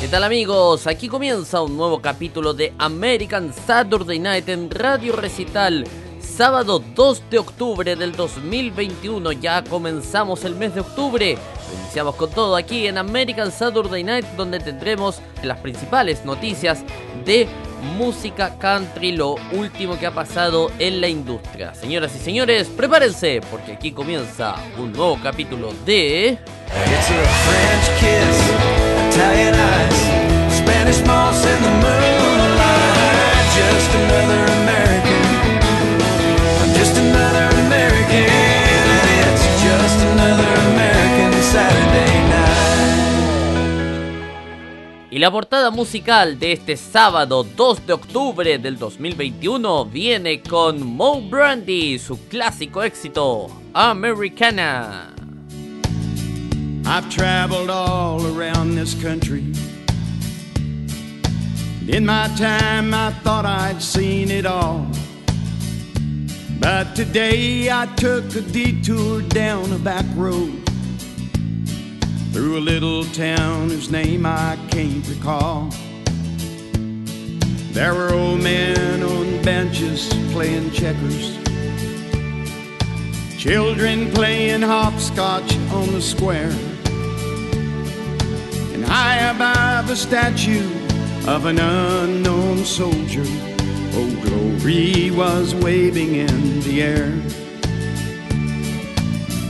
¿Qué tal amigos? Aquí comienza un nuevo capítulo de American Saturday Night en Radio Recital. Sábado 2 de octubre del 2021, ya comenzamos el mes de octubre. Iniciamos con todo aquí en American Saturday Night donde tendremos las principales noticias de música country, lo último que ha pasado en la industria. Señoras y señores, prepárense porque aquí comienza un nuevo capítulo de... It's a Y la portada musical de este sábado 2 de octubre del 2021 viene con Mo Brandy, su clásico éxito, Americana. I've traveled all around this country. In my time, I thought I'd seen it all. But today, I took a detour down a back road through a little town whose name I can't recall. There were old men on benches playing checkers. Children playing hopscotch on the square. And high above a statue of an unknown soldier, Old Glory was waving in the air.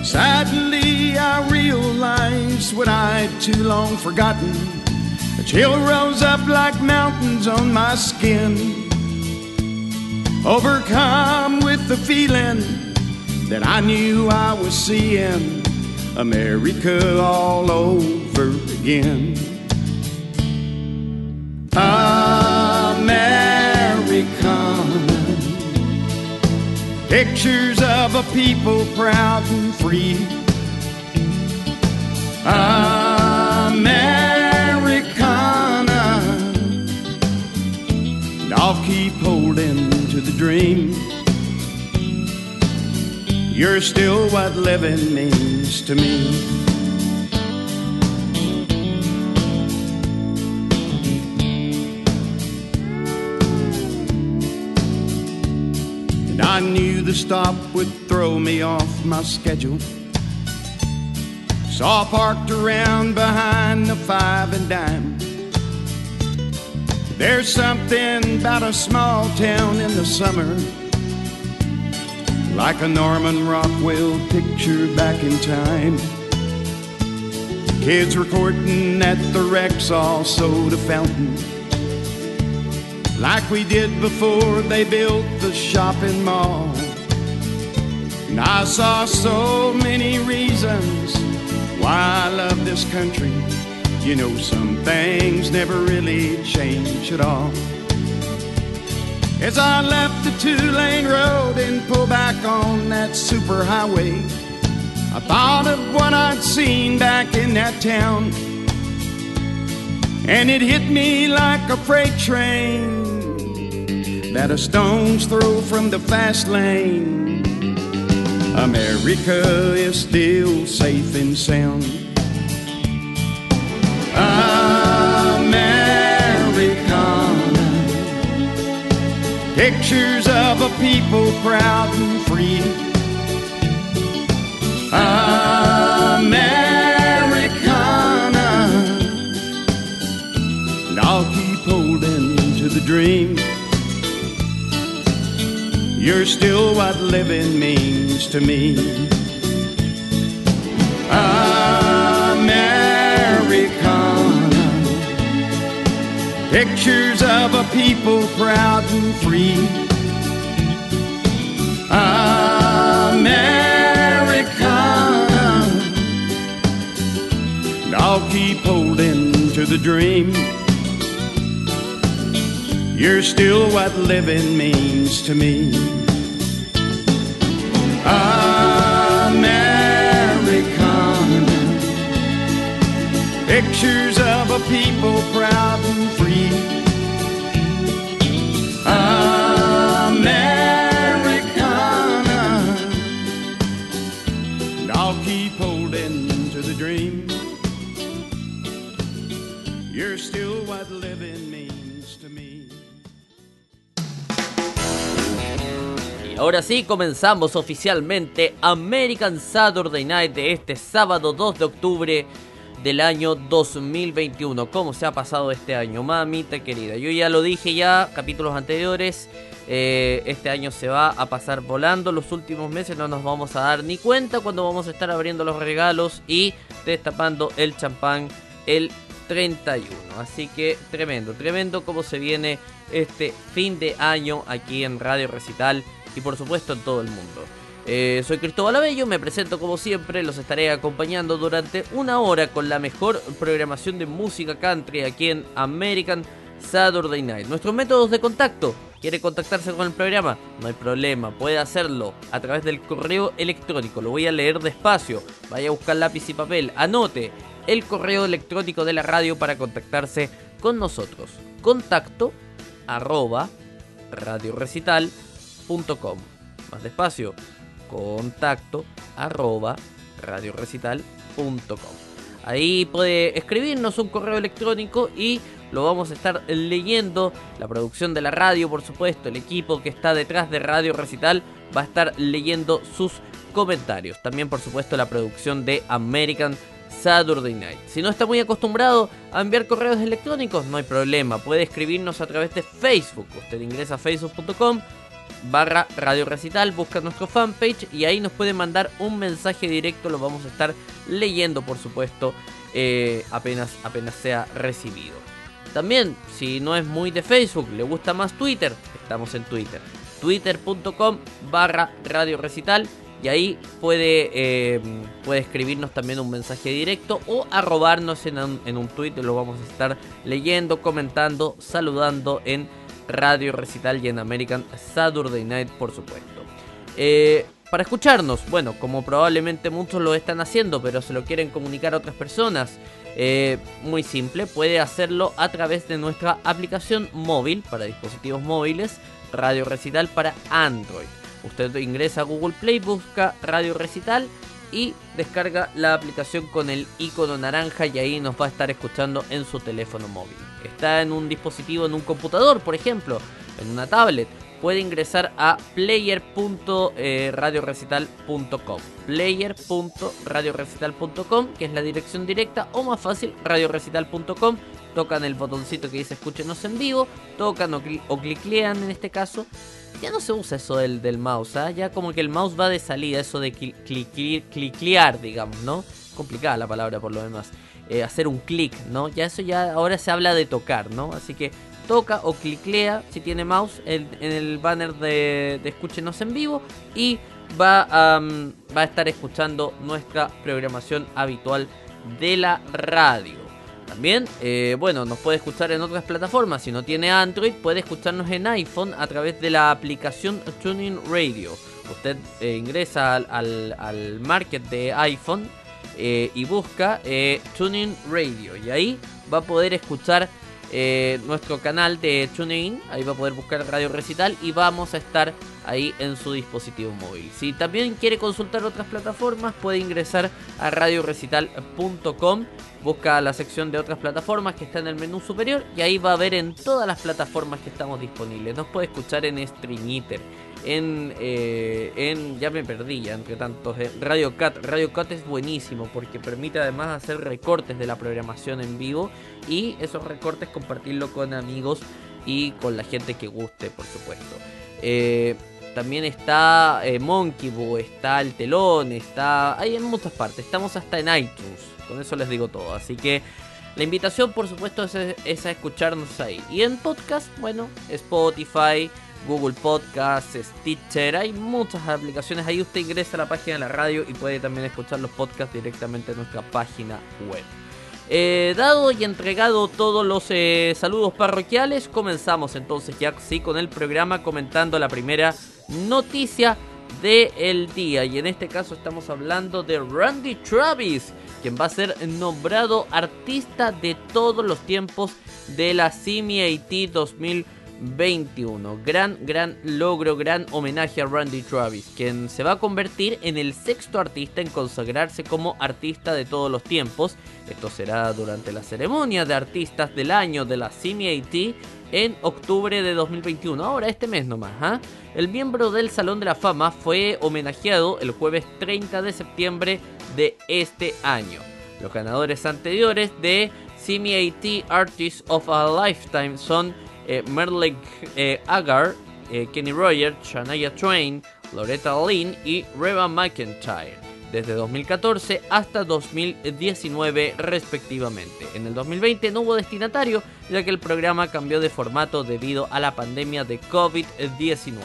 Sadly, I realized what I'd too long forgotten. A chill rose up like mountains on my skin. Overcome with the feeling that I knew I was seeing America all over again. American pictures of a people proud and free. Americana, and I'll keep holding to the dream. You're still what living means to me. And I knew the stop would throw me off my schedule. I parked around behind the five and dime. There's something about a small town in the summer like a Norman Rockwell picture back in time. Kids were courting at the Rexall soda fountain, like we did before they built the shopping mall. And I saw so many reasons why I love this country. You know, some things never really change at all. As I left the two lane road and pulled back on that superhighway, I thought of what I'd seen back in that town. And it hit me like a freight train that a stone's throw from the fast lane. America is still safe and sound. Pictures of a people proud and free. Americana. And I'll keep holding to the dream. You're still what living means to me. Pictures of a people proud and free. Americana. And I'll keep holding to the dream. You're still what living means to me. Americana. Pictures of a people proud ahora sí, comenzamos oficialmente American Saturday Night de este sábado 2 de octubre del año 2021. ¿Cómo se ha pasado este año, mamita querida? Yo ya lo dije ya, capítulos anteriores. eh, este año se va a pasar volando. Los últimos meses no nos vamos a dar ni cuenta cuando vamos a estar abriendo los regalos y destapando el champán el 31. Así que tremendo, tremendo cómo se viene este fin de año aquí en Radio Recital y por supuesto en todo el mundo. Eh, soy Cristóbal Abello, me presento como siempre, los estaré acompañando durante una hora con la mejor programación de música country aquí en American Saturday Night. Nuestros métodos de contacto. ¿Quiere contactarse con el programa? No hay problema, puede hacerlo a través del correo electrónico. Lo voy a leer despacio. Vaya a buscar lápiz y papel. Anote el correo electrónico de la radio para contactarse con nosotros. Contacto arroba radiorecital.com. Más despacio. Contacto arroba radiorecital.com. Ahí puede escribirnos un correo electrónico y lo vamos a estar leyendo. La producción de la radio, por supuesto, el equipo que está detrás de Radio Recital va a estar leyendo sus comentarios. También, por supuesto, la producción de American Saturday Night. Si no está muy acostumbrado a enviar correos electrónicos, no hay problema. Puede escribirnos a través de Facebook. Usted ingresa a facebook.com barra Radio Recital, busca nuestro fanpage y ahí nos puede mandar un mensaje directo. Lo vamos a estar leyendo, por supuesto, eh, apenas, apenas sea recibido. También, si no es muy de Facebook, le gusta más Twitter, estamos en Twitter. Twitter.com barra Radio Recital. Y ahí puede, eh, puede escribirnos también un mensaje directo o arrobarnos en un, en un tweet. Lo vamos a estar leyendo, comentando, saludando en Radio Recital y en American Saturday Night, por supuesto. Eh, para escucharnos, bueno, como probablemente muchos lo están haciendo, pero se lo quieren comunicar a otras personas, eh, muy simple, puede hacerlo a través de nuestra aplicación móvil para dispositivos móviles, Radio Recital para Android. Usted ingresa a Google Play, busca Radio Recital y descarga la aplicación con el icono naranja y ahí nos va a estar escuchando en su teléfono móvil. Está en un dispositivo, en un computador, por ejemplo, en una tablet. Puede ingresar a player.radiorecital.com player.radiorecital.com que es la dirección directa o más fácil radiorecital.com tocan el botoncito que dice escúchenos en vivo tocan o, o cliclean en este caso ya no se usa eso del, del mouse, ¿ah? ya como que el mouse va de salida, eso de cliclear, digamos, ¿no? Complicada la palabra por lo demás. Eh, hacer un clic, ¿no? Ya eso ya ahora se habla de tocar, ¿no? Así que toca o cliclea si tiene mouse en, el banner de, escúchenos en vivo y va, va a estar escuchando nuestra programación habitual de la radio. También, eh, bueno, nos puede escuchar en otras plataformas. Si no tiene Android, puede escucharnos en iPhone a través de la aplicación Tuning Radio. Usted eh, ingresa al, al, al, market de iPhone eh, y busca Tuning Radio. Y ahí va a poder escuchar nuestro canal de TuneIn. Ahí va a poder buscar Radio Recital y vamos a estar ahí en su dispositivo móvil. Si también quiere consultar otras plataformas, puede ingresar a radiorecital.com. Busca la sección de otras plataformas que está en el menú superior y ahí va a ver en todas las plataformas que estamos disponibles. Nos puede escuchar en Streamiter, en, eh, en ya me perdí ya entre tantos eh, Radio Cat Radio Cat es buenísimo porque permite además hacer recortes de la programación en vivo y esos recortes compartirlo con amigos y con la gente que guste por supuesto eh, también está eh, Monkey Boo está el telón está hay en muchas partes estamos hasta en iTunes con eso les digo todo así que la invitación por supuesto es, es a escucharnos ahí y en podcast bueno Spotify Google Podcasts, Stitcher, hay muchas aplicaciones. Ahí usted ingresa a la página de la radio y puede también escuchar los podcasts directamente en nuestra página web. Eh, dado y entregado todos los eh, saludos parroquiales, comenzamos entonces ya sí con el programa comentando la primera noticia del día. Y en este caso estamos hablando de Randy Travis, quien va a ser nombrado artista de todos los tiempos de la CMAT 2020. 2021. Gran, gran logro, gran homenaje a Randy Travis, quien se va a convertir en el sexto artista en consagrarse como artista de todos los tiempos. Esto será durante la ceremonia de artistas del año de la CMAT en octubre de 2021. Ahora, este mes nomás. ¿ah? El miembro del Salón de la Fama fue homenajeado el jueves 30 de septiembre de este año. Los ganadores anteriores de CMAT Artists of a Lifetime son eh, Merle eh, Agar, eh, Kenny Rogers, Shania Twain, Loretta Lynn y Reba McIntyre, desde 2014 hasta 2019 respectivamente. En el 2020 no hubo destinatario, ya que el programa cambió de formato debido a la pandemia de COVID-19.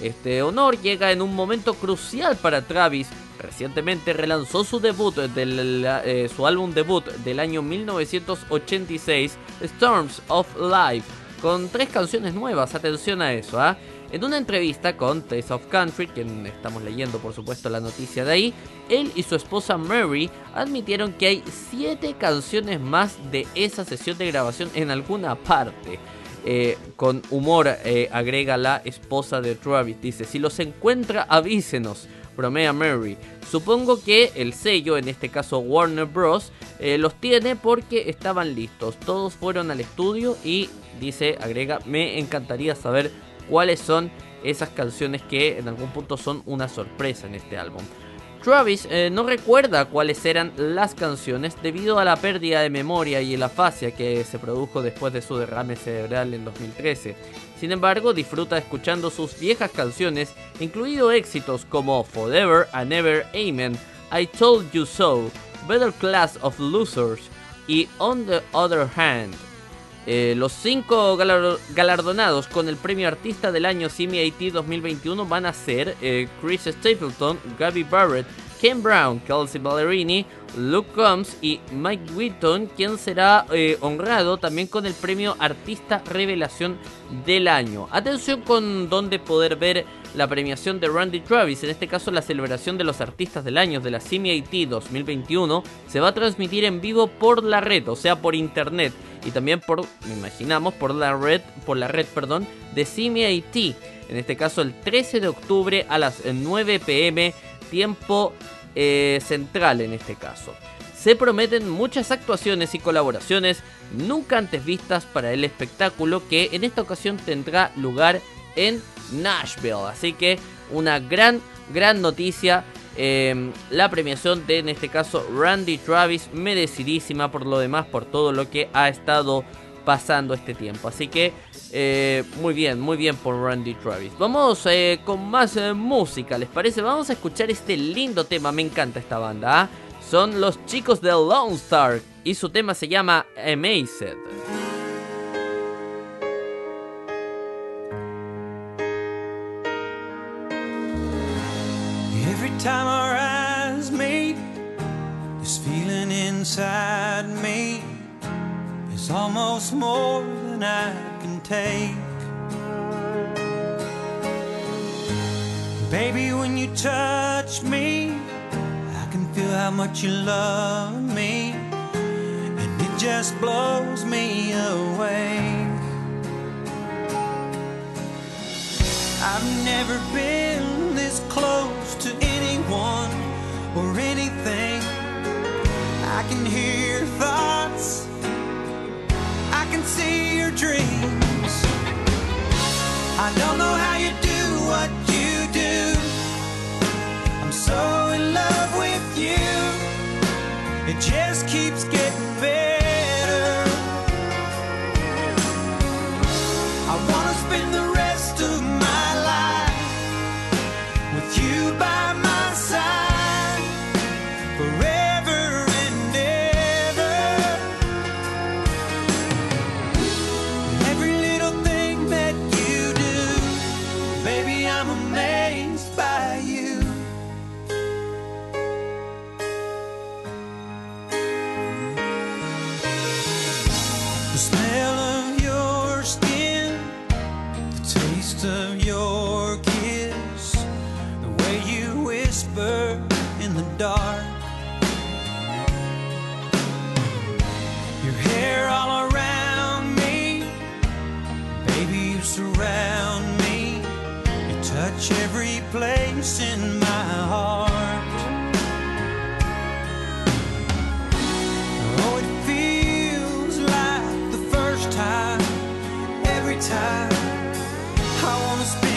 Este honor llega en un momento crucial para Travis. Recientemente relanzó su debut, del, eh, su álbum debut del año 1986, Storms of Life, con tres canciones nuevas, atención a eso, ¿ah? En una entrevista con Taste of Country, quien estamos leyendo por supuesto la noticia de ahí, él y su esposa Mary admitieron que hay siete canciones más de esa sesión de grabación en alguna parte. Eh, con humor eh, agrega la esposa de Travis, dice, si los encuentra avísenos, bromea Mary. Supongo que el sello, en este caso Warner Bros., eh, los tiene porque estaban listos. Todos fueron al estudio y dice, agrega, me encantaría saber cuáles son esas canciones que en algún punto son una sorpresa en este álbum. Travis eh, no recuerda cuáles eran las canciones debido a la pérdida de memoria y la afasia que se produjo después de su derrame cerebral en 2013. Sin embargo, disfruta escuchando sus viejas canciones, incluido éxitos como Forever and Ever Amen, I Told You So, Better Class of Losers y On the Other Hand. Eh, los cinco galardonados con el premio Artista del Año CMAT 2021 van a ser eh, Chris Stapleton, Gabby Barrett, Ken Brown, Kelsey Ballerini, Luke Combs y Mike Whitton, quien será eh, honrado también con el premio Artista Revelación del Año. Atención con donde poder ver la premiación de Randy Travis, en este caso la celebración de los artistas del año de la CMAT 2021, se va a transmitir en vivo por la red, o sea, por internet y también por, me imaginamos, por la red, por la red, perdón, de CMAT. En este caso el 13 de octubre a las 9 pm, tiempo eh, central en este caso. Se prometen muchas actuaciones y colaboraciones nunca antes vistas para el espectáculo que en esta ocasión tendrá lugar en Nashville. Así que una gran, gran noticia. Em, la premiación de, en este caso, Randy Travis, merecidísima por lo demás, por todo lo que ha estado pasando este tiempo. Así que, eh, muy bien, muy bien por Randy Travis. Vamos eh, con más eh, música, ¿les parece? Vamos a escuchar este lindo tema, me encanta esta banda. ¿ah? Son los chicos de Lone Star y su tema se llama Amazed. time our eyes meet, this feeling inside me is almost more than I can take. Baby, when you touch me, I can feel how much you love me, and it just blows me away. I've never been this close to anyone or anything. I can hear your thoughts, I can see your dreams. I don't know how you do what you do. I'm so in love with you, it just keeps getting time. I wanna speak.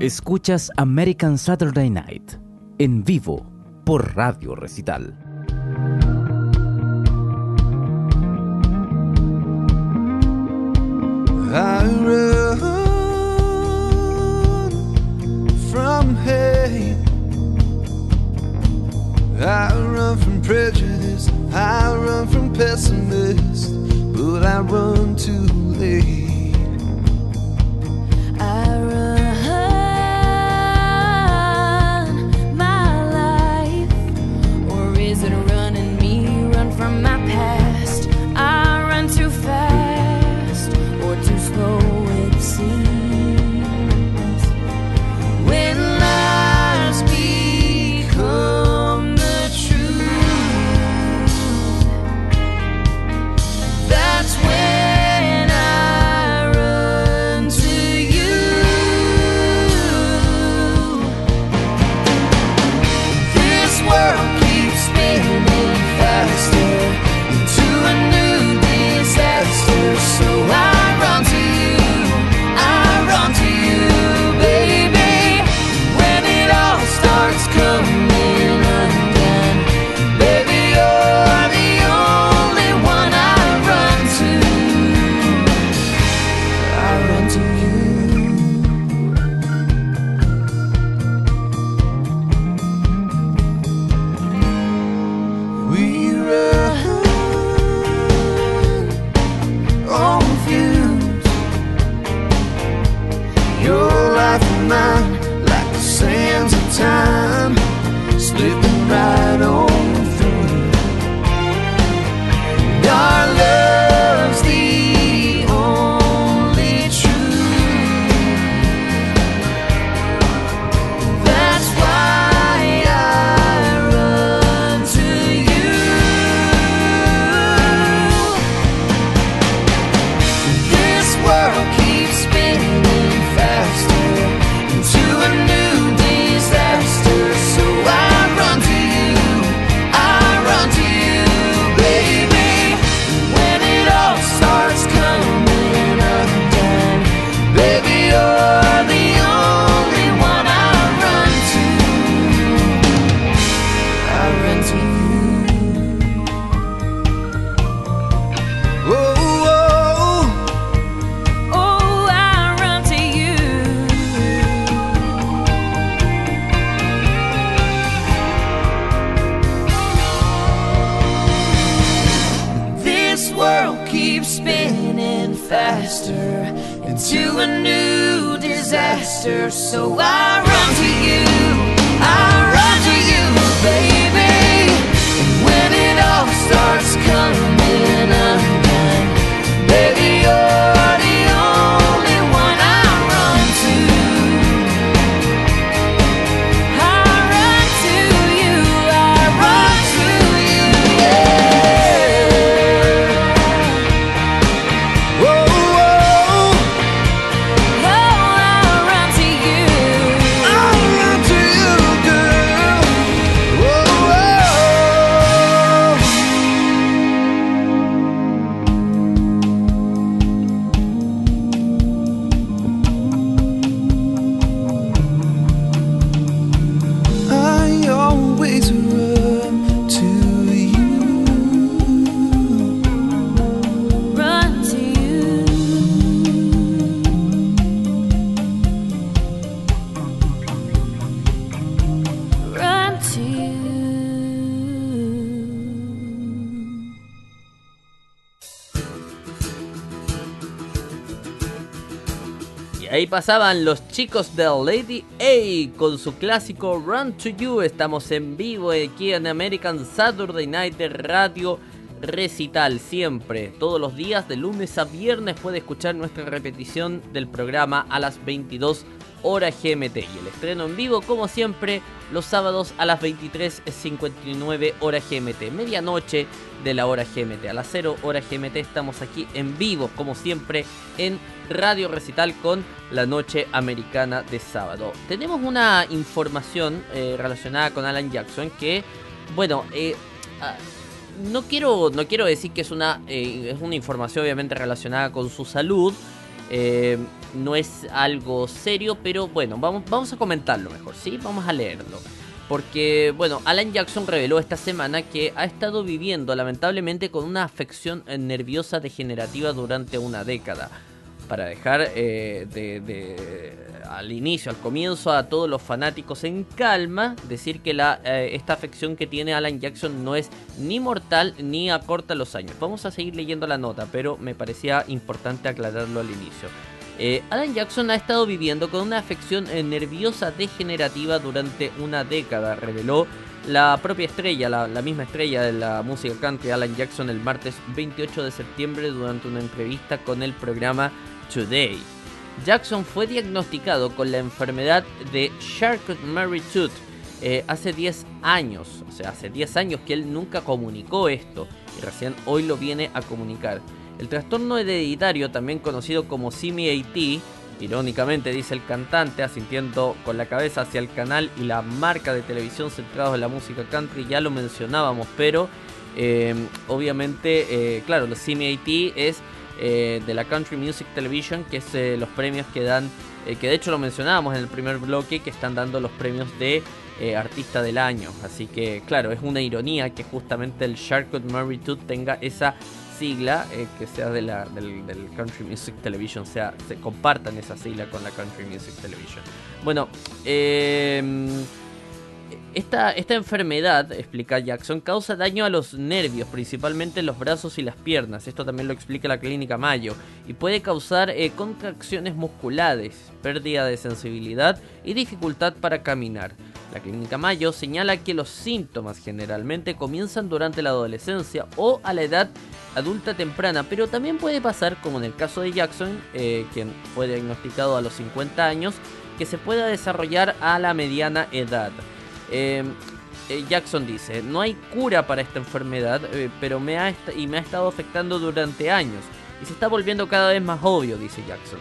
Escuchas American Saturday Night en vivo por Radio Recital. I run from hate. I run from prejudice. I run from pessimism, but I run too late. Ahí pasaban los chicos de Lady A con su clásico Run to You. Estamos en vivo aquí en American Saturday Night Radio Recital. Siempre, todos los días, de lunes a viernes, puede escuchar nuestra repetición del programa a las 22 horas GMT. Y el estreno en vivo, como siempre, los sábados a las 23.59 horas GMT. Medianoche de la hora GMT. A las 0 horas GMT estamos aquí en vivo, como siempre, en Radio Recital con la noche americana de sábado. Tenemos una información eh, relacionada con Alan Jackson que, bueno, eh, ah, no quiero, no quiero decir que es una, eh, es una información obviamente relacionada con su salud. no es algo serio, pero bueno, vamos, vamos a comentarlo mejor, ¿sí? Vamos a leerlo. Porque, bueno, Alan Jackson reveló esta semana que ha estado viviendo lamentablemente con una afección nerviosa degenerativa durante una década. Para dejar eh, al inicio, al comienzo, a todos los fanáticos en calma, decir que eh, esta afección que tiene Alan Jackson no es ni mortal ni acorta los años. Vamos a seguir leyendo la nota, pero me parecía importante aclararlo al inicio. Eh, Alan Jackson ha estado viviendo con una afección nerviosa degenerativa durante una década, reveló la propia estrella, la, la misma estrella de la música country, Alan Jackson, el martes 28 de septiembre durante una entrevista con el programa Today. Jackson fue diagnosticado con la enfermedad de Charcot-Marie-Tooth eh, hace 10 años, o sea, hace 10 años que él nunca comunicó esto y recién hoy lo viene a comunicar. El trastorno hereditario, también conocido como CMAT, irónicamente dice el cantante, asintiendo con la cabeza hacia el canal y la marca de televisión centrados en la música country, ya lo mencionábamos, pero eh, obviamente, eh, claro, el CMAT es eh, de la Country Music Television, que es eh, los premios que dan, eh, que de hecho lo mencionábamos en el primer bloque, que están dando los premios de artista del año. Así que, claro, es una ironía que justamente el Charcot Marie Tooth tenga esa sigla, que sea de la, del, del Country Music Television, sea, se compartan esa sigla con la Country Music Television. Bueno, eh, esta, enfermedad, explica Jackson, causa daño a los nervios, principalmente en los brazos y las piernas. Esto también lo explica la clínica Mayo. Y puede causar eh, contracciones musculares, pérdida de sensibilidad y dificultad para caminar. La clínica Mayo señala que los síntomas generalmente comienzan durante la adolescencia o a la edad adulta temprana, pero también puede pasar, como en el caso de Jackson, eh, quien fue diagnosticado a los 50 años, que se pueda desarrollar a la mediana edad. Eh, eh, Jackson dice, no hay cura para esta enfermedad, eh, pero me ha y me ha estado afectando durante años. Y se está volviendo cada vez más obvio, dice Jackson.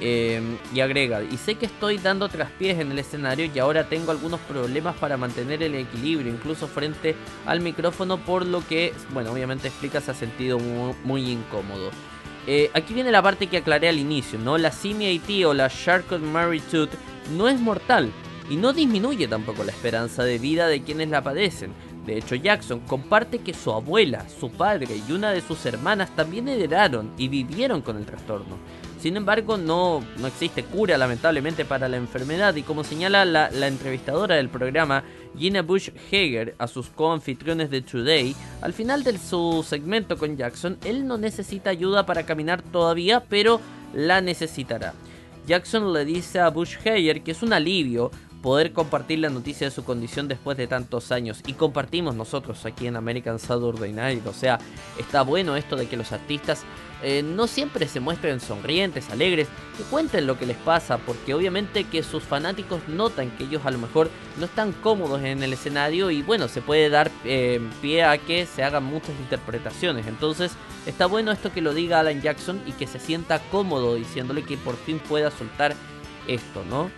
Eh, y agrega, y sé que estoy dando traspiés en el escenario y ahora tengo algunos problemas para mantener el equilibrio, incluso frente al micrófono, por lo que, bueno, obviamente explica, se ha sentido mu- muy, incómodo. Eh, aquí viene la parte que aclaré al inicio, ¿no? La CMAT o la Charcot-Marie-Tooth no es mortal y no disminuye tampoco la esperanza de vida de quienes la padecen. De hecho, Jackson comparte que su abuela, su padre y una de sus hermanas también heredaron y vivieron con el trastorno. Sin embargo, no, no existe cura lamentablemente para la enfermedad y como señala la, entrevistadora del programa, Gina Bush Hager a sus coanfitriones de Today, al final de su segmento con Jackson, él no necesita ayuda para caminar todavía, pero la necesitará. Jackson le dice a Bush Hager que es un alivio poder compartir la noticia de su condición después de tantos años. Y compartimos nosotros aquí en American Saturday Night. O sea, está bueno esto de que los artistas eh, no siempre se muestren sonrientes, alegres, que cuenten lo que les pasa, porque obviamente que sus fanáticos notan que ellos a lo mejor no están cómodos en el escenario y bueno, se puede dar eh, pie a que se hagan muchas interpretaciones. Entonces, está bueno esto que lo diga Alan Jackson y que se sienta cómodo diciéndole que por fin pueda soltar esto, ¿no?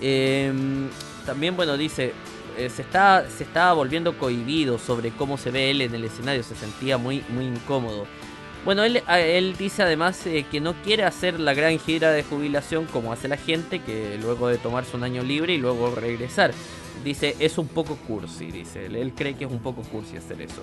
Em, también, bueno, dice, eh, se, está, se estaba volviendo cohibido sobre cómo se ve él en el escenario, se sentía muy, muy incómodo. Bueno, él, él dice además eh, que no quiere hacer la gran gira de jubilación como hace la gente, que luego de tomarse un año libre y luego regresar. Dice, es un poco cursi, dice. Él cree que es un poco cursi hacer eso.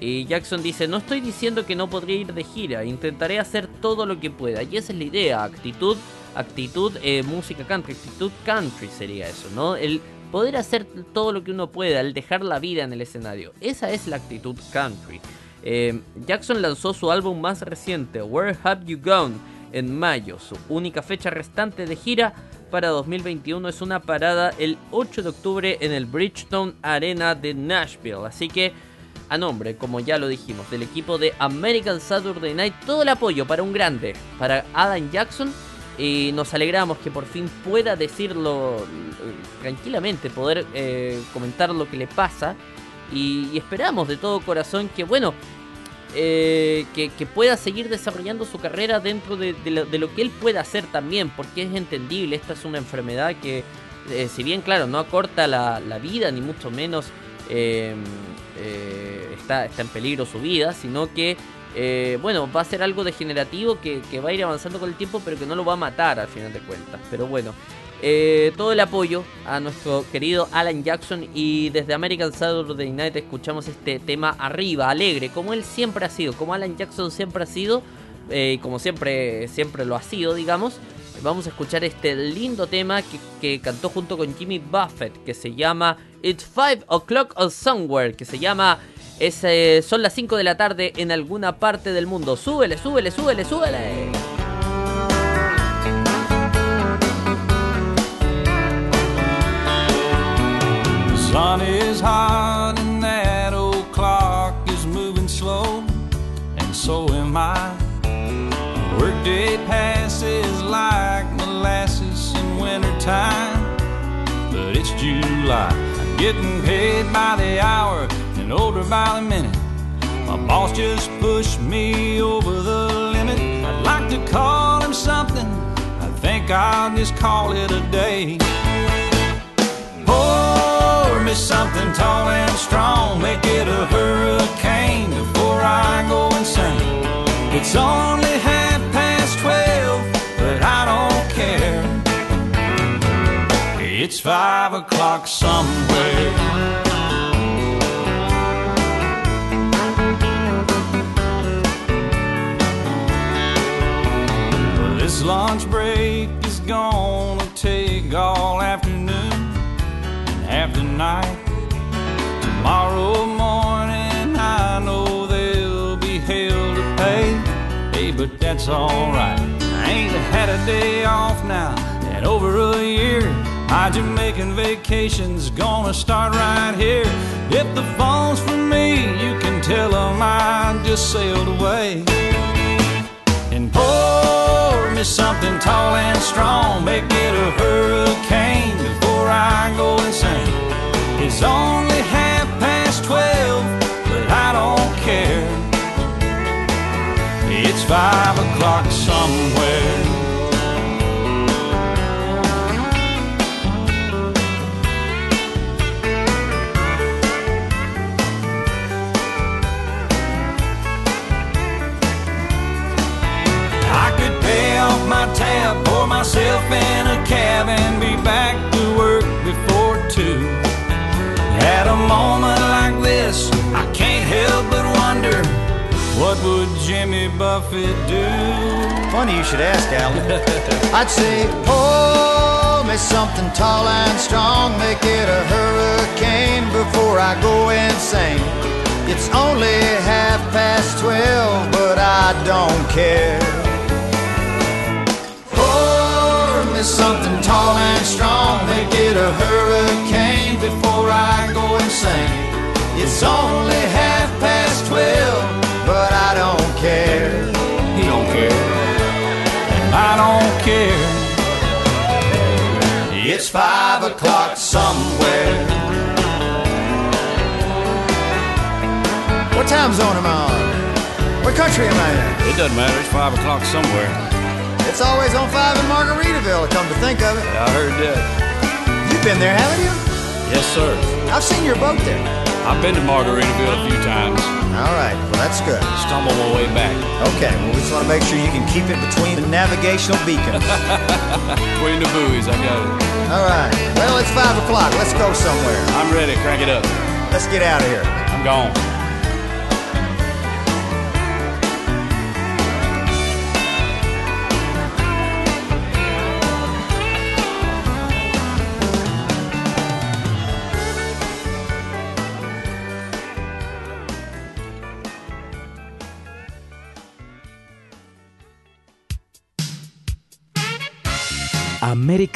Y Jackson dice, no estoy diciendo que no podría ir de gira, intentaré hacer todo lo que pueda. Y esa es la idea, actitud actitud eh, música country, actitud country sería eso, ¿no? El poder hacer todo lo que uno pueda, el dejar la vida en el escenario. Esa es la actitud country. Eh, Jackson lanzó su álbum más reciente, Where Have You Gone, en mayo. Su única fecha restante de gira para 2021 es una parada el 8 de octubre en el Bridgestone Arena de Nashville. Así que, a nombre, como ya lo dijimos, del equipo de American Saturday Night, todo el apoyo para un grande, para Adam Jackson y nos alegramos que por fin pueda decirlo eh, tranquilamente, poder eh, comentar lo que le pasa. Y, esperamos de todo corazón que, bueno, eh, que, pueda seguir desarrollando su carrera dentro de, lo, que él pueda hacer también, porque es entendible, esta es una enfermedad que, si bien, claro, no acorta la, vida, ni mucho menos está, está en peligro su vida, sino que eh, bueno, va a ser algo degenerativo que, va a ir avanzando con el tiempo, pero que no lo va a matar al final de cuentas. Pero bueno, eh, todo el apoyo a nuestro querido Alan Jackson y desde American Saturday Night escuchamos este tema arriba, alegre, como él siempre ha sido, como Alan Jackson siempre ha sido, eh, y como siempre, siempre lo ha sido, digamos. Vamos a escuchar este lindo tema que, que cantó junto con Jimmy Buffett, que se llama It's Five O'Clock or Somewhere, que se llama es, eh, son las 5 de la tarde en alguna parte del mundo. Súbele, súbele, súbele, súbele. The sun is hot and that old clock is moving slow, and so am I. Workday passes like molasses in wintertime, but it's July. I'm getting paid by the hour and older by the minute. My boss just pushed me over the limit. I'd like to call him something. I think I'll just call it a day. Pour me something tall and strong. Make it a hurricane before I go insane. It's only half past twelve, but I don't care. It's five o'clock somewhere. This lunch break is gonna take all afternoon and half the night. Tomorrow morning, I know there'll be hell to pay. Hey, but that's alright. I ain't had a day off now in over a year. My Jamaican vacation's gonna start right here. If the phone's for me, you can tell them I just sailed away. Me something tall and strong, make it a hurricane before I go insane. It's only half past twelve, but I don't care. It's five o'clock somewhere. tab, pour myself in a cab, and be back to work before two. At a moment like this, I can't help but wonder what would Jimmy Buffett do? Funny you should ask, Alan. I'd say, pull me something tall and strong, make it a hurricane before I go insane. It's only half past twelve, but I don't care. There's something tall and strong They get a hurricane before I go insane. It's only half past twelve, but I don't care. He don't care. I don't care. It's five o'clock somewhere. What time zone am I on? What country am I in? It doesn't matter. It's five o'clock somewhere. It's always on 5 in Margaritaville, come to think of it. Yeah, I heard that. You've been there, haven't you? Yes, sir. I've seen your boat there. I've been to Margaritaville a few times. All right, well, that's good. Stumble my way back. Okay, well, we just want to make sure you can keep it between the navigational beacons. between the buoys, I got it. All right, well, it's 5 o'clock. Let's go somewhere. I'm ready. Crank it up. Let's get out of here. I'm gone.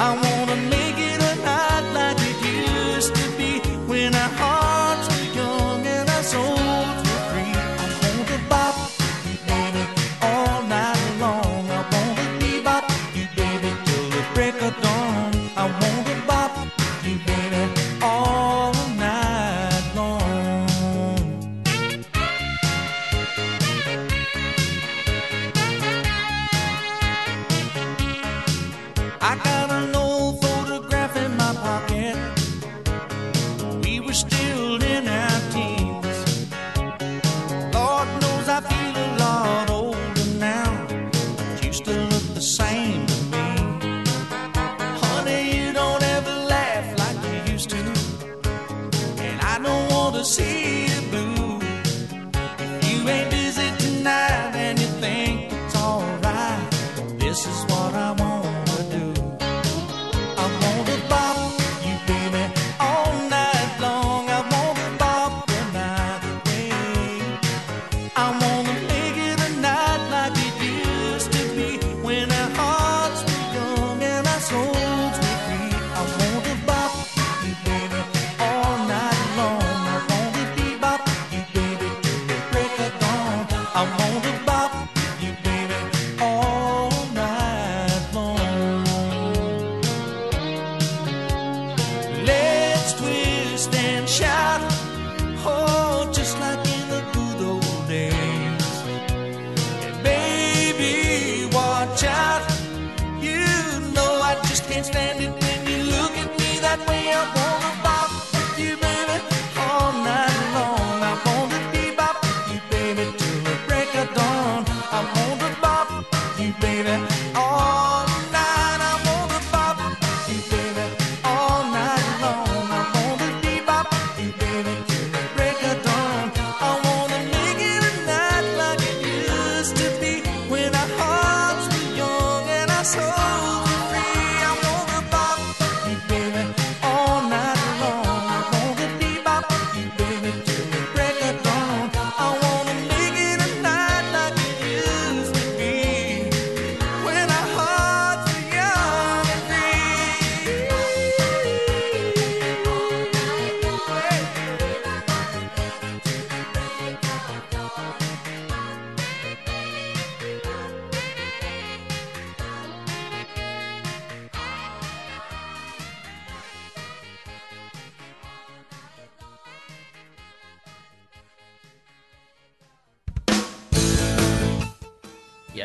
I want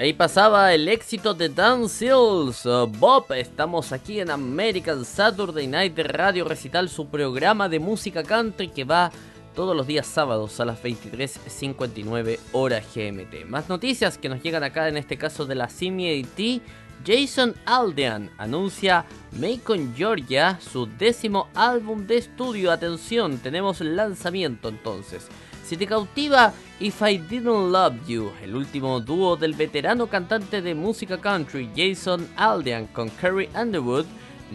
ahí pasaba el éxito de Dan Seals. Bob, estamos aquí en American Saturday Night Radio Recital, su programa de música country que va todos los días sábados a las 23.59 horas GMT. Más noticias que nos llegan acá, en este caso de la CMAT. Jason Aldean anuncia Macon Georgia, su décimo álbum de estudio. Atención, tenemos lanzamiento entonces. Si te cautiva If I Didn't Love You, el último dúo del veterano cantante de música country Jason Aldean con Carrie Underwood,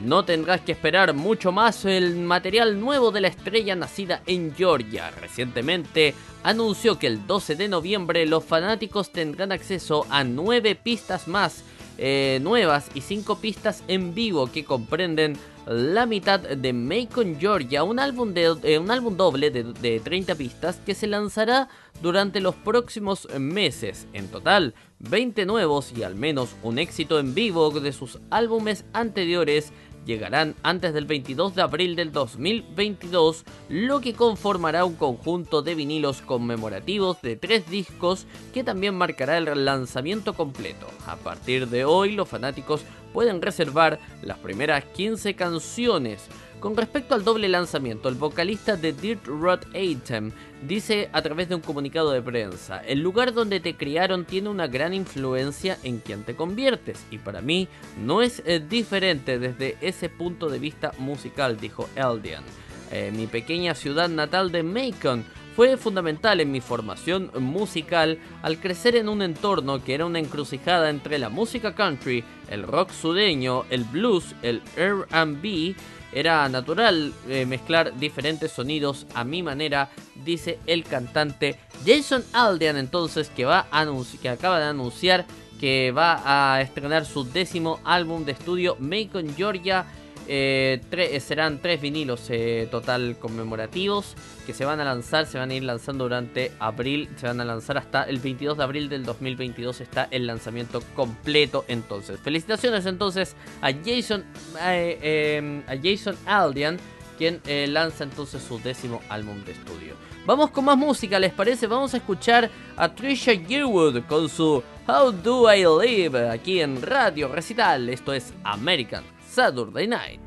no tendrás que esperar mucho más el material nuevo de la estrella nacida en Georgia. Recientemente anunció que el 12 de noviembre los fanáticos tendrán acceso a nueve pistas más eh, nuevas y cinco pistas en vivo que comprenden la mitad de Macon Georgia, un álbum, de, eh, un álbum doble de, de 30 pistas que se lanzará durante los próximos meses. En total, 20 nuevos y al menos un éxito en vivo de sus álbumes anteriores llegarán antes del 22 de abril del 2022, lo que conformará un conjunto de vinilos conmemorativos de tres discos que también marcará el lanzamiento completo. A partir de hoy, los fanáticos pueden reservar las primeras 15 canciones. Con respecto al doble lanzamiento, el vocalista de Dirt Rod Atem dice a través de un comunicado de prensa, el lugar donde te criaron tiene una gran influencia en quien te conviertes y para mí no es eh, diferente desde ese punto de vista musical, dijo Eldian. Eh, mi pequeña ciudad natal de Macon fue fundamental en mi formación musical al crecer en un entorno que era una encrucijada entre la música country, el rock sureño, el blues, el RB, era natural eh, mezclar diferentes sonidos a mi manera, dice el cantante Jason Aldean entonces que, va a que acaba de anunciar que va a estrenar su décimo álbum de estudio Macon Georgia eh, eh, serán tres vinilos eh, total conmemorativos que se van a lanzar, se van a ir lanzando durante abril, se van a lanzar hasta el 22 de abril del 2022 está el lanzamiento completo entonces. Felicitaciones entonces a Jason, em, a Jason Aldian quien lanza entonces su décimo álbum de estudio. Vamos con más música, ¿les parece? Vamos a escuchar a Trisha Yearwood con su How Do I Live aquí en Radio Recital. Esto es American Saturday Night.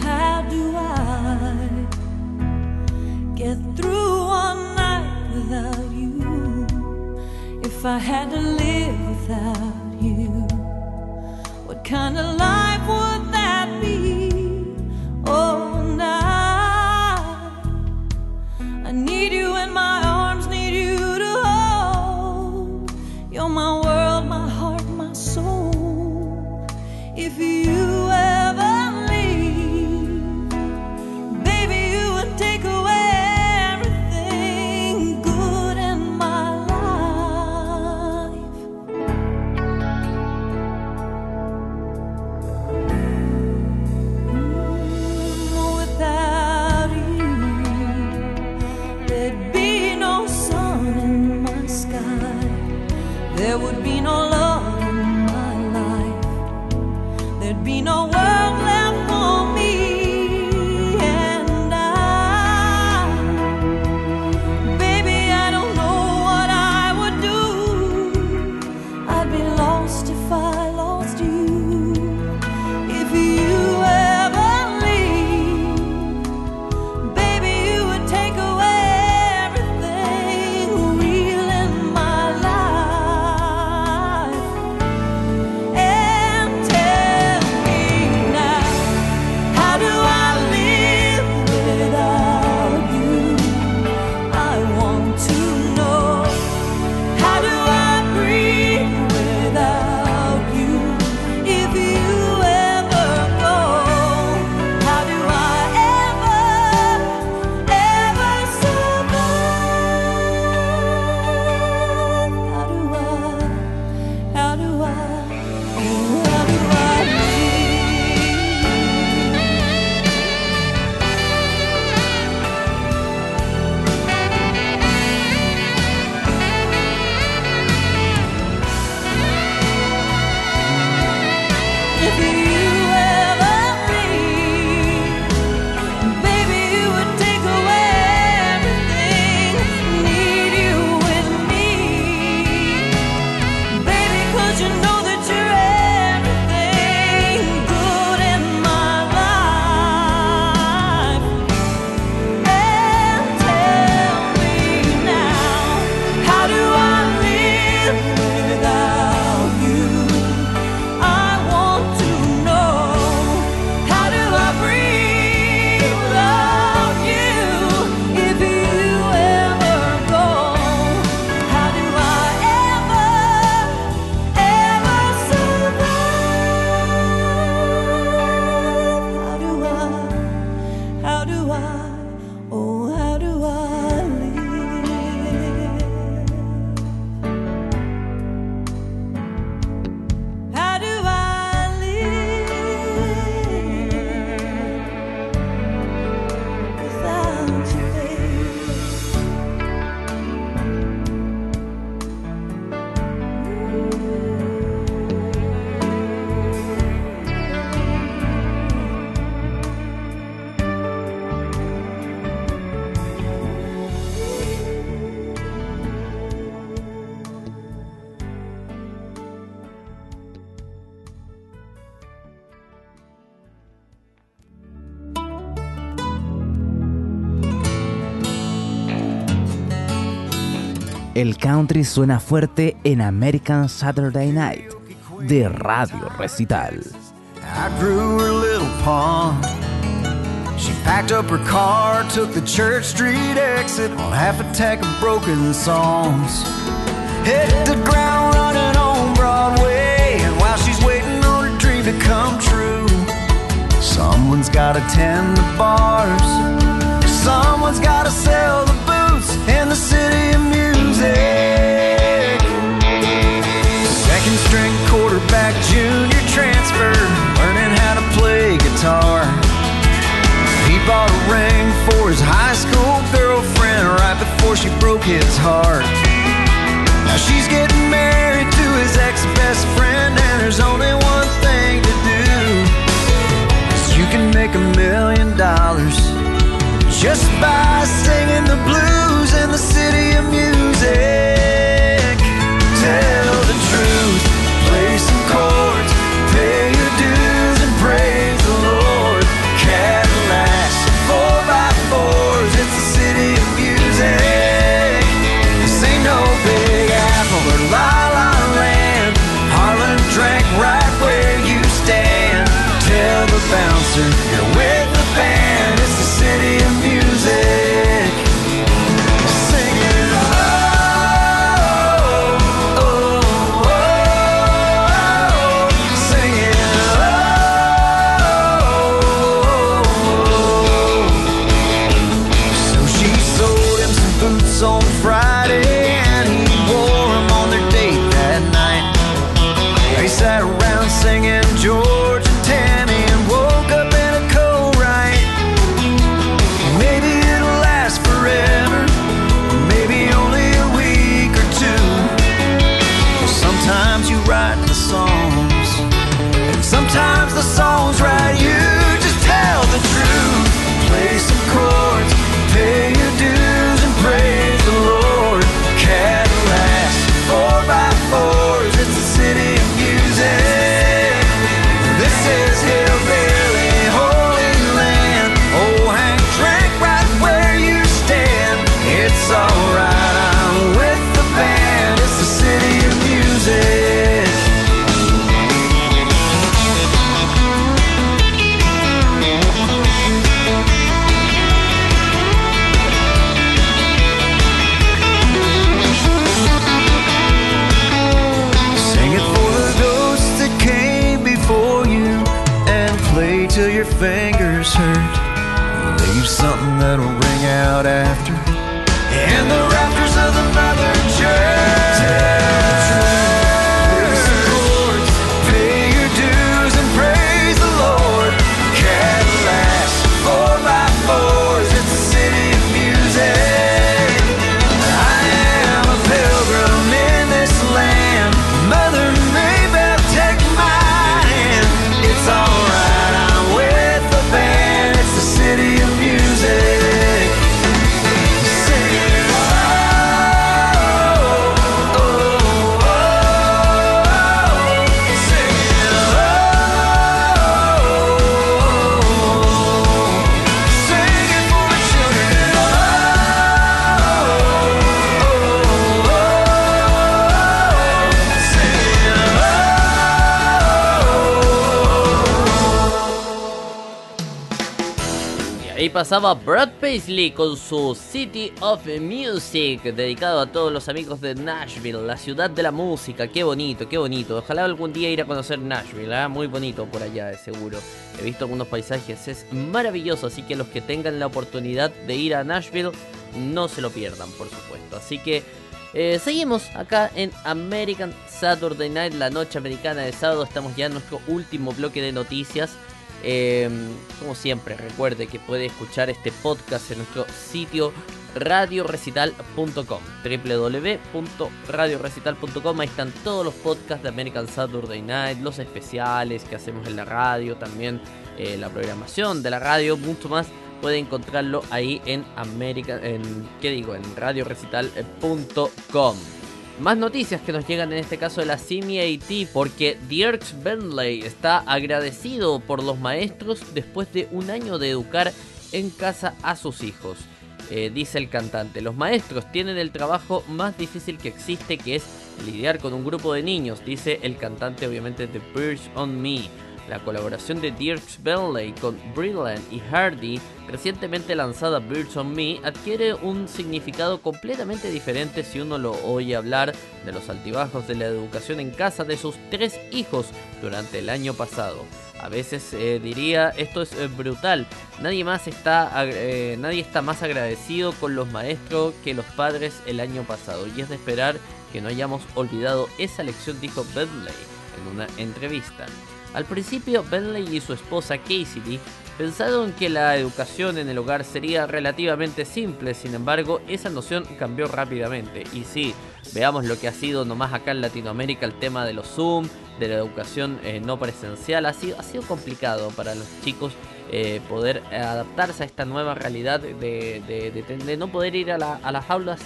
How do I get through one night without you? If I had to live without you, what kind of life El country suena fuerte en American Saturday Night de Radio Recital. I grew her little pond. She packed up her car, took the Church Street exit on half a tack of broken songs. Hit the ground running on Broadway, and while she's waiting on her dream to come true, someone's gotta tend the bars, someone's gotta sell the boots in the city of music. Second string quarterback, junior transfer, learning how to play guitar. He bought a ring for his high school girlfriend right before she broke his heart. Now she's getting married to his ex best friend, and there's only one thing to do. You can make a million dollars just by singing the blues in the city of music. Tell pasaba Brad Paisley con su City of Music, dedicado a todos los amigos de Nashville, la ciudad de la música. Qué bonito, qué bonito. Ojalá algún día ir a conocer Nashville, ¿eh? muy bonito por allá, de seguro. He visto algunos paisajes, es maravilloso, así que los que tengan la oportunidad de ir a Nashville, no se lo pierdan, por supuesto. Así que eh, seguimos acá en American Saturday Night, la noche americana de sábado. Estamos ya en nuestro último bloque de noticias. Eh, como siempre, recuerde que puede escuchar este podcast en nuestro sitio radiorecital.com www.radiorecital.com Ahí están todos los podcasts de American Saturday Night, los especiales que hacemos en la radio, también eh, la programación de la radio, mucho más. Puede encontrarlo ahí en American, en qué digo, en radiorecital.com. Más noticias que nos llegan en este caso de la CMAT porque Dirks Bentley está agradecido por los maestros después de un año de educar en casa a sus hijos. Eh, dice el cantante, los maestros tienen el trabajo más difícil que existe, que es lidiar con un grupo de niños, dice el cantante obviamente de Birds on Me. La colaboración de Dirks Bentley con Brilliant y Hardy, recientemente lanzada Birds on Me, adquiere un significado completamente diferente si uno lo oye hablar de los altibajos de la educación en casa de sus tres hijos durante el año pasado. A veces eh, diría esto es eh, brutal. Nadie más está eh, nadie está más agradecido con los maestros que los padres el año pasado y es de esperar que no hayamos olvidado esa lección dijo Bentley en una entrevista. Al principio, Bentley y su esposa Cassidy pensaron que la educación en el hogar sería relativamente simple, sin embargo, esa noción cambió rápidamente. Y sí, veamos lo que ha sido nomás acá en Latinoamérica el tema de los Zoom, de la educación eh, no presencial. Ha sido, ha sido complicado para los chicos eh, poder adaptarse a esta nueva realidad de, de, no poder ir a, a las aulas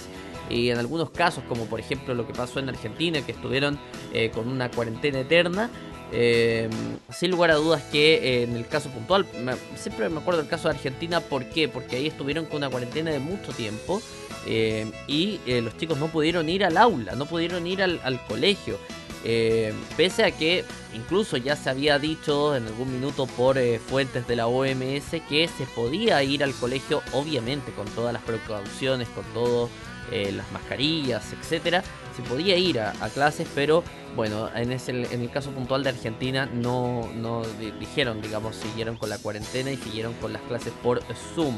y en algunos casos, como por ejemplo lo que pasó en Argentina, que estuvieron eh, con una cuarentena eterna, eh, sin lugar a dudas que eh, en el caso puntual, siempre me acuerdo del caso de Argentina, ¿por qué? Porque ahí estuvieron con una cuarentena de mucho tiempo eh, y los chicos no pudieron ir al aula, no pudieron ir al, colegio. pese a que incluso ya se había dicho en algún minuto por fuentes de la OMS que se podía ir al colegio, obviamente con todas las precauciones, con todas las mascarillas, etcétera, podía ir a clases, pero bueno, en, ese, en el caso puntual de Argentina no, no dijeron, digamos, siguieron con la cuarentena y siguieron con las clases por Zoom.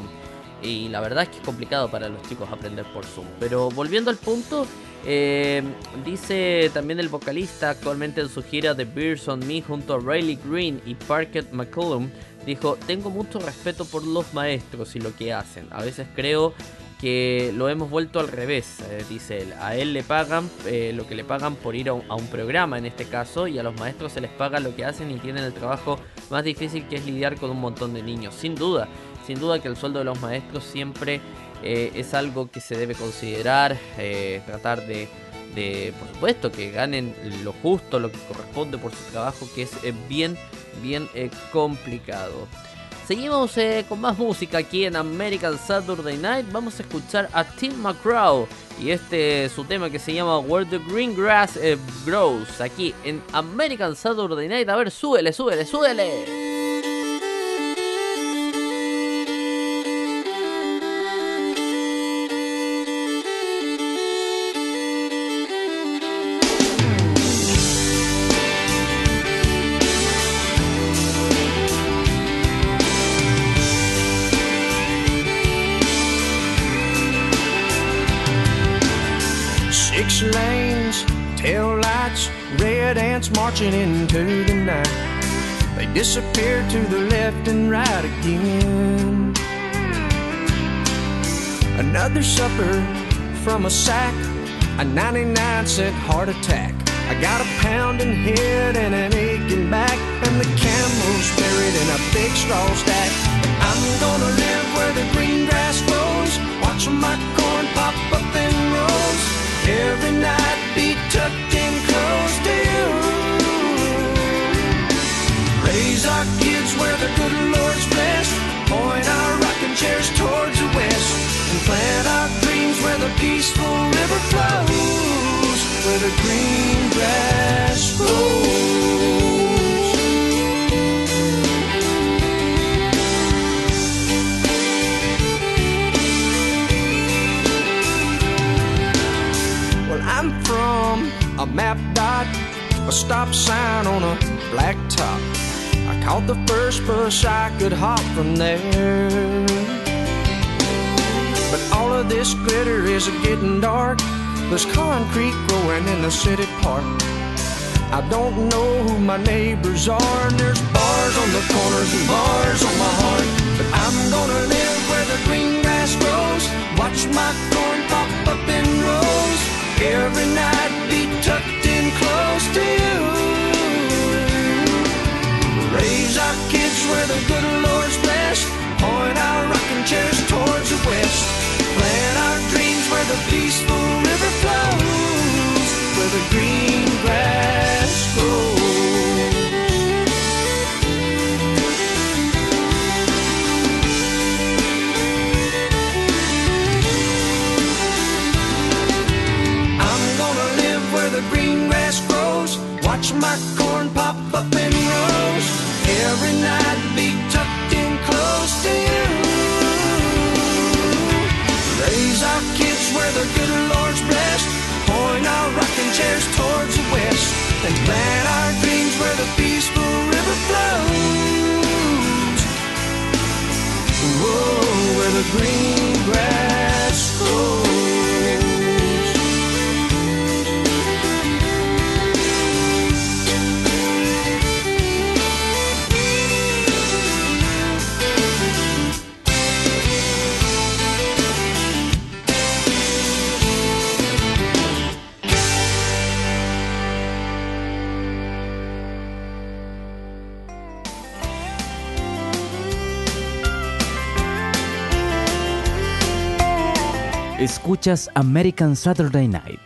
Y la verdad es que es complicado para los chicos aprender por Zoom. Pero volviendo al punto, eh, dice también el vocalista actualmente en su gira de Beers on Me junto a Riley Green y Parker McCollum, dijo, tengo mucho respeto por los maestros y lo que hacen. A veces creo que lo hemos vuelto al revés, eh, dice él. A él le pagan eh, lo que le pagan por ir a un, programa en este caso y a los maestros se les paga lo que hacen y tienen el trabajo más difícil que es lidiar con un montón de niños. Sin duda, sin duda que el sueldo de los maestros siempre eh, es algo que se debe considerar, tratar de, de, por supuesto, que ganen lo justo, lo que corresponde por su trabajo, que es bien, bien complicado. Seguimos eh, con más música aquí en American Saturday Night. Vamos a escuchar a Tim McGraw y este su tema que se llama Where the Green Grass eh, Grows aquí en American Saturday Night. A ver, súbele, súbele, súbele. Disappear to the left and right again. Another supper from a sack, a 99 cent heart attack. I got a pounding head and an aching back, and the camel's buried in a big straw stack. I'm gonna live where the green grass grows, watch my corn pop up in rows. Every night be tucked in close you raise our kids where the good Lord's blessed. Point our rocking chairs towards the west. And plant our dreams where the peaceful river flows. Where the green grass grows. Well, I'm from a map dot, a stop sign on a black top Caught the first bus I could hop from there. But all of this glitter is getting dark. There's concrete growing in the city park. I don't know who my neighbors are, and there's bars on the corners and bars on my heart. But I'm gonna live where the green grass grows. Watch my corn pop up in rows. Every night be tucked in close to you. Our where the good Lord's blessed. Point our rocking chairs towards the west. Plant our dreams where the peaceful river flows. Where the green grass and plant our dreams where the peaceful river flows. Whoa, where the green grass grows. Escuchas American Saturday Night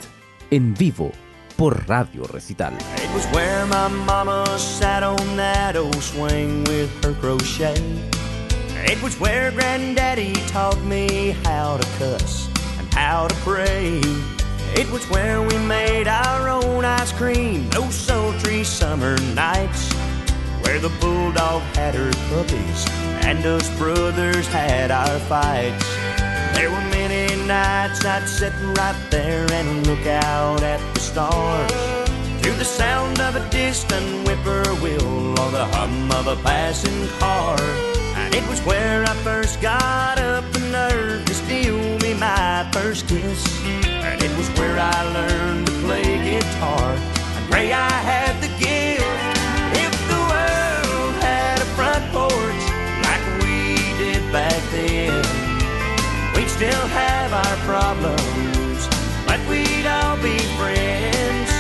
en vivo por Radio Recital. It was where my mama sat on that old swing with her crochet. It was where granddaddy taught me how to cuss and how to pray. It was where we made our own ice cream oh those sultry summer nights. Where the bulldog had her puppies and us brothers had our fights. There were nights I'd sit right there and look out at the stars. To the sound of a distant whippoorwill or the hum of a passing car. And it was where I first got up the nerve to steal me my first kiss. And it was where I learned to play guitar. And pray I had still have our problems, but we'd all be friends.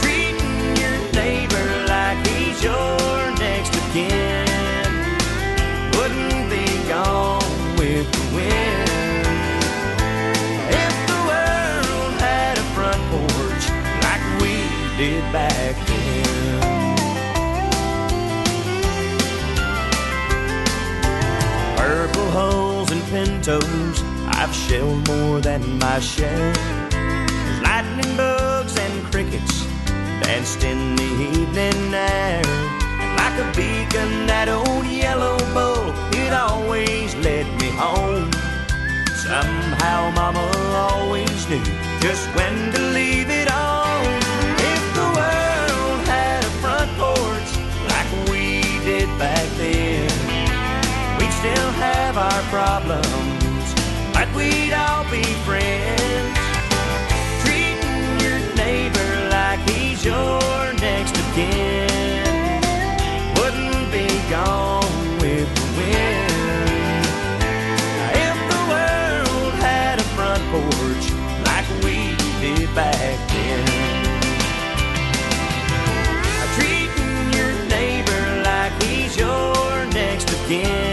Treating your neighbor like he's your next of kin wouldn't be gone with the wind. If the world had a front porch like we did back then. Purple holes pintos, I've shelled more than my share. There's lightning bugs and crickets danced in the evening air. And like a beacon, that old yellow bull, it always led me home. Somehow Mama always knew just when to leave it on. If the world had a front porch like we did back then, we'd still have our problems, but we'd all be friends. Treating your neighbor like he's your next of kin wouldn't be gone with the wind. If the world had a front porch like we did back then. Treating your neighbor like he's your next of kin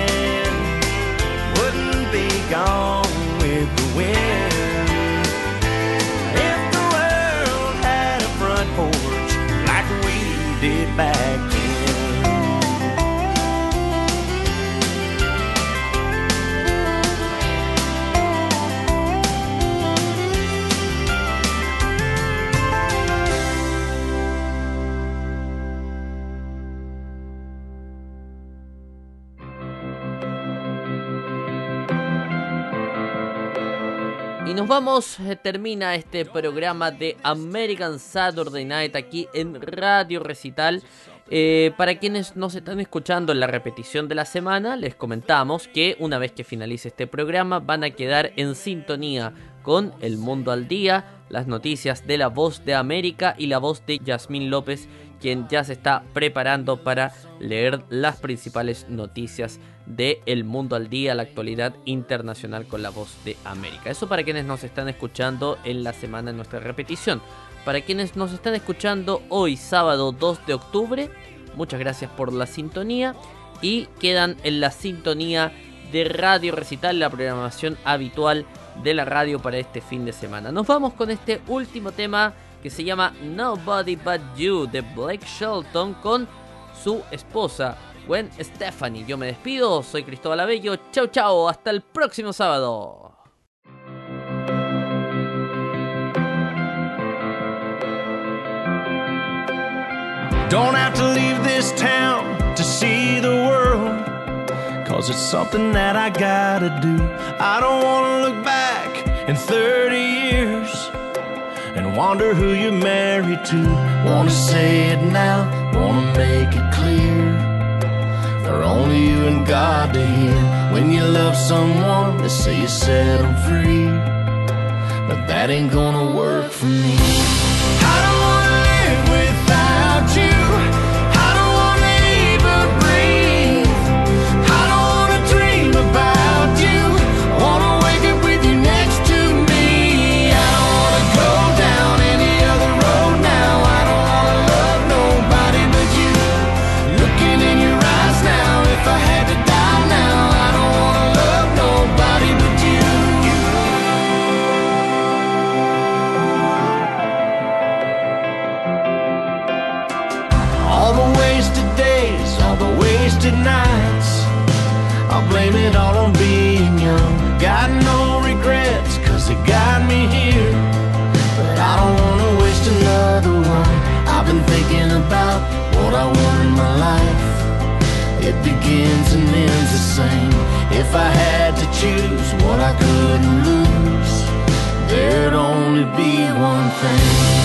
vamos, eh, termina este programa de American Saturday Night aquí en Radio Recital. Eh, para quienes nos están escuchando en la repetición de la semana, les comentamos que una vez que finalice este programa van a quedar en sintonía con El Mundo al Día, las noticias de la voz de América y la voz de Yasmín López, quien ya se está preparando para leer las principales noticias de El Mundo al Día, la actualidad internacional con la voz de América. Eso para quienes nos están escuchando en la semana en nuestra repetición. Para quienes nos están escuchando hoy, sábado 2 de octubre, muchas gracias por la sintonía y quedan en la sintonía de Radio Recital, la programación habitual de la radio para este fin de semana. Nos vamos con este último tema que se llama Nobody But You de Blake Shelton con su esposa Gwen Stephanie. Yo me despido, soy Cristóbal Abello. Chau chau, hasta el próximo sábado. Don't have to leave this town to see the world. Cause it's something that I gotta do. I don't wanna look back in 30 years wonder who you're married to. Wanna say it now, wanna make it clear. For only you and God to hear. When you love someone, they say you set them free. But that ain't gonna work for me. millions and ends the same. If I had to choose what I couldn't lose, there'd only be one thing.